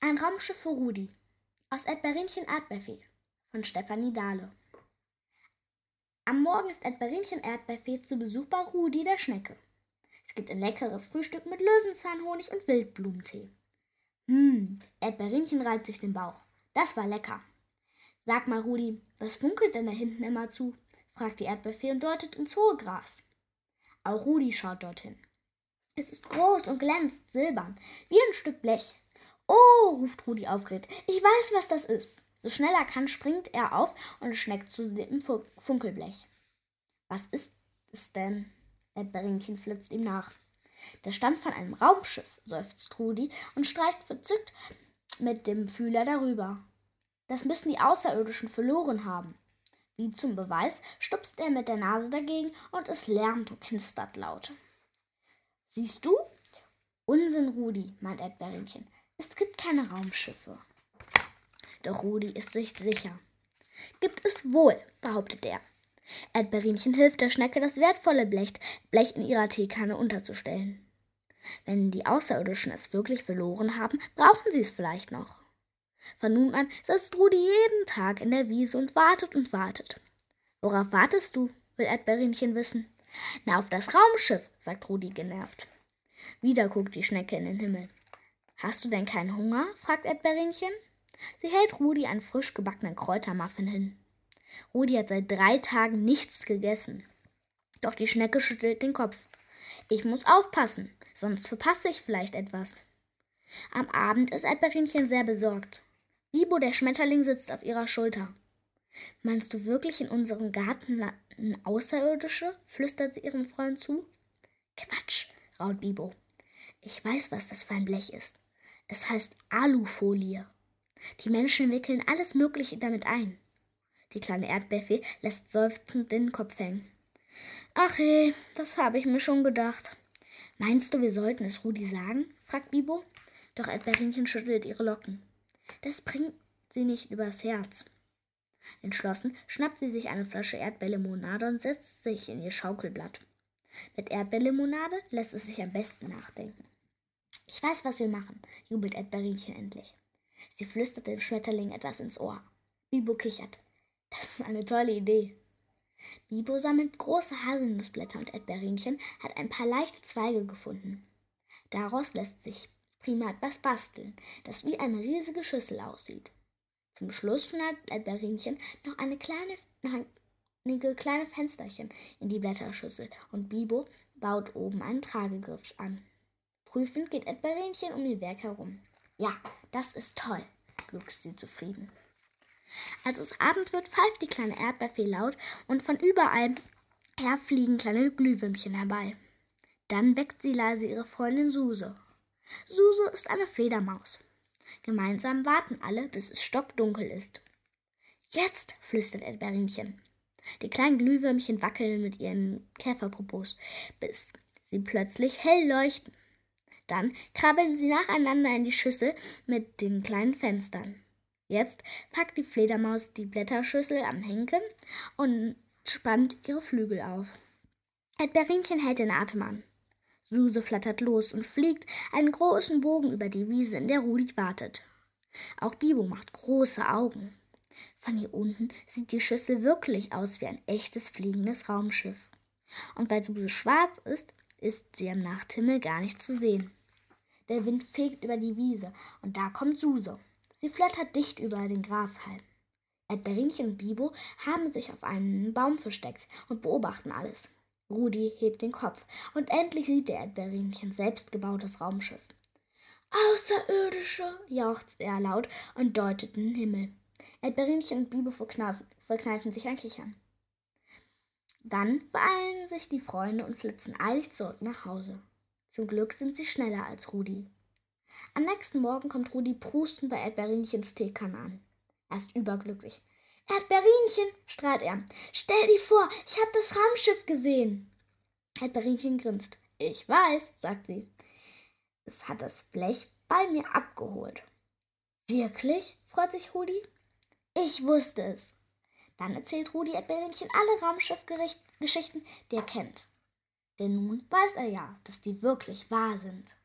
Ein Raumschiff für Rudi aus Erdbeerinchen Erdbeerfee von Stefanie Dahle. Am Morgen ist Erdbeerinchen Erdbeerfee zu Besuch bei Rudi der Schnecke. Es gibt ein leckeres Frühstück mit Löwenzahnhonig und Wildblumentee. Hm, Erdbeerinchen reibt sich den Bauch. Das war lecker. Sag mal, Rudi, was funkelt denn da hinten immer zu? fragt die Erdbeerfee und deutet ins hohe Gras. Auch Rudi schaut dorthin. Es ist groß und glänzt silbern, wie ein Stück Blech. Oh, ruft Rudi aufgeregt, ich weiß, was das ist. So schnell er kann, springt er auf und schneckt zu dem Funkelblech. Was ist es denn? Erdbeerinchen flitzt ihm nach. Der stammt von einem Raumschiff, seufzt Rudi und streicht verzückt mit dem Fühler darüber. Das müssen die Außerirdischen verloren haben. Wie zum Beweis stupst er mit der Nase dagegen und es lärmt und knistert laut. Siehst du? Unsinn, Rudi, meint Erdbeerinchen. Es gibt keine Raumschiffe. Doch Rudi ist sich sicher. Gibt es wohl, behauptet er. Erdbeerinchen hilft der Schnecke, das wertvolle Blech, Blech in ihrer Teekanne unterzustellen. Wenn die Außerirdischen es wirklich verloren haben, brauchen sie es vielleicht noch. Von nun an sitzt Rudi jeden Tag in der Wiese und wartet und wartet. Worauf wartest du? will Erdbeerinchen wissen. Na, auf das Raumschiff, sagt Rudi genervt. Wieder guckt die Schnecke in den Himmel. Hast du denn keinen Hunger? fragt Erdbeerinchen. Sie hält Rudi einen frisch gebackenen Kräutermuffin hin. Rudi hat seit drei Tagen nichts gegessen. Doch die Schnecke schüttelt den Kopf. Ich muss aufpassen, sonst verpasse ich vielleicht etwas. Am Abend ist Erdbeerinchen sehr besorgt. Bibo, der Schmetterling, sitzt auf ihrer Schulter. Meinst du wirklich, in unserem Garten landen Außerirdische? flüstert sie ihrem Freund zu. Quatsch, raut Bibo. Ich weiß, was das für ein Blech ist. Es heißt Alufolie. Die Menschen wickeln alles Mögliche damit ein. Die kleine Erdbeerfee lässt seufzend den Kopf hängen. Ach je, das habe ich mir schon gedacht. Meinst du, wir sollten es Rudi sagen? fragt Bibo. Doch Erdbeerinchen schüttelt ihre Locken. Das bringt sie nicht übers Herz. Entschlossen schnappt sie sich eine Flasche Erdbeerlimonade und setzt sich in ihr Schaukelblatt. Mit Erdbeerlimonade lässt es sich am besten nachdenken. Ich weiß, was wir machen, jubelt Erdbeerinchen endlich. Sie flüstert dem Schmetterling etwas ins Ohr. Bibo kichert. Das ist eine tolle Idee. Bibo sammelt große Haselnussblätter und Erdbeerinchen hat ein paar leichte Zweige gefunden. Daraus lässt sich prima etwas basteln, das wie eine riesige Schüssel aussieht. Zum Schluss schneidet Erdbeerinchen noch eine kleine, noch einige kleine Fensterchen in die Blätterschüssel und Bibo baut oben einen Tragegriff an. Prüfend geht Erdbeerinchen um ihr Werk herum. Ja, das ist toll, gluckst sie zufrieden. Als es Abend wird, pfeift die kleine Erdbeerfee laut und von überall her fliegen kleine Glühwürmchen herbei. Dann weckt sie leise ihre Freundin Suse. Suse ist eine Fledermaus. Gemeinsam warten alle, bis es stockdunkel ist. Jetzt, flüstert Erdbeerinchen. Die kleinen Glühwürmchen wackeln mit ihren Käferpopos, bis sie plötzlich hell leuchten. Dann krabbeln sie nacheinander in die Schüssel mit den kleinen Fenstern. Jetzt packt die Fledermaus die Blätterschüssel am Henken und spannt ihre Flügel auf. Erdbeerinchen hält den Atem an. Suse flattert los und fliegt einen großen Bogen über die Wiese, in der Rudi wartet. Auch Bibo macht große Augen. Von hier unten sieht die Schüssel wirklich aus wie ein echtes fliegendes Raumschiff. Und weil Suse schwarz ist, ist sie am Nachthimmel gar nicht zu sehen. Der Wind fegt über die Wiese und da kommt Suse. Sie flattert dicht über den Grashalm. Erdbeerinchen und Bibo haben sich auf einen Baum versteckt und beobachten alles. Rudi hebt den Kopf und endlich sieht der Erdbeerinchen selbstgebautes Raumschiff. Außerirdische, jauchzt er laut und deutet in den Himmel. Erdbeerinchen und Bibo verkneifen sich ein Kichern. Dann beeilen sich die Freunde und flitzen eilig zurück nach Hause. Zum Glück sind sie schneller als Rudi. Am nächsten Morgen kommt Rudi prustend bei Erdbeerinchens Teekanne an. Er ist überglücklich. Erdbeerinchen, strahlt er. Stell dir vor, ich habe das Raumschiff gesehen. Erdbeerinchen grinst. Ich weiß, sagt sie. Es hat das Blech bei mir abgeholt. Wirklich? freut sich Rudi. Ich wusste es. Dann erzählt Rudi Erdbeerinchen alle Raumschiffgeschichten, die er kennt. Denn nun weiß er ja, dass die wirklich wahr sind.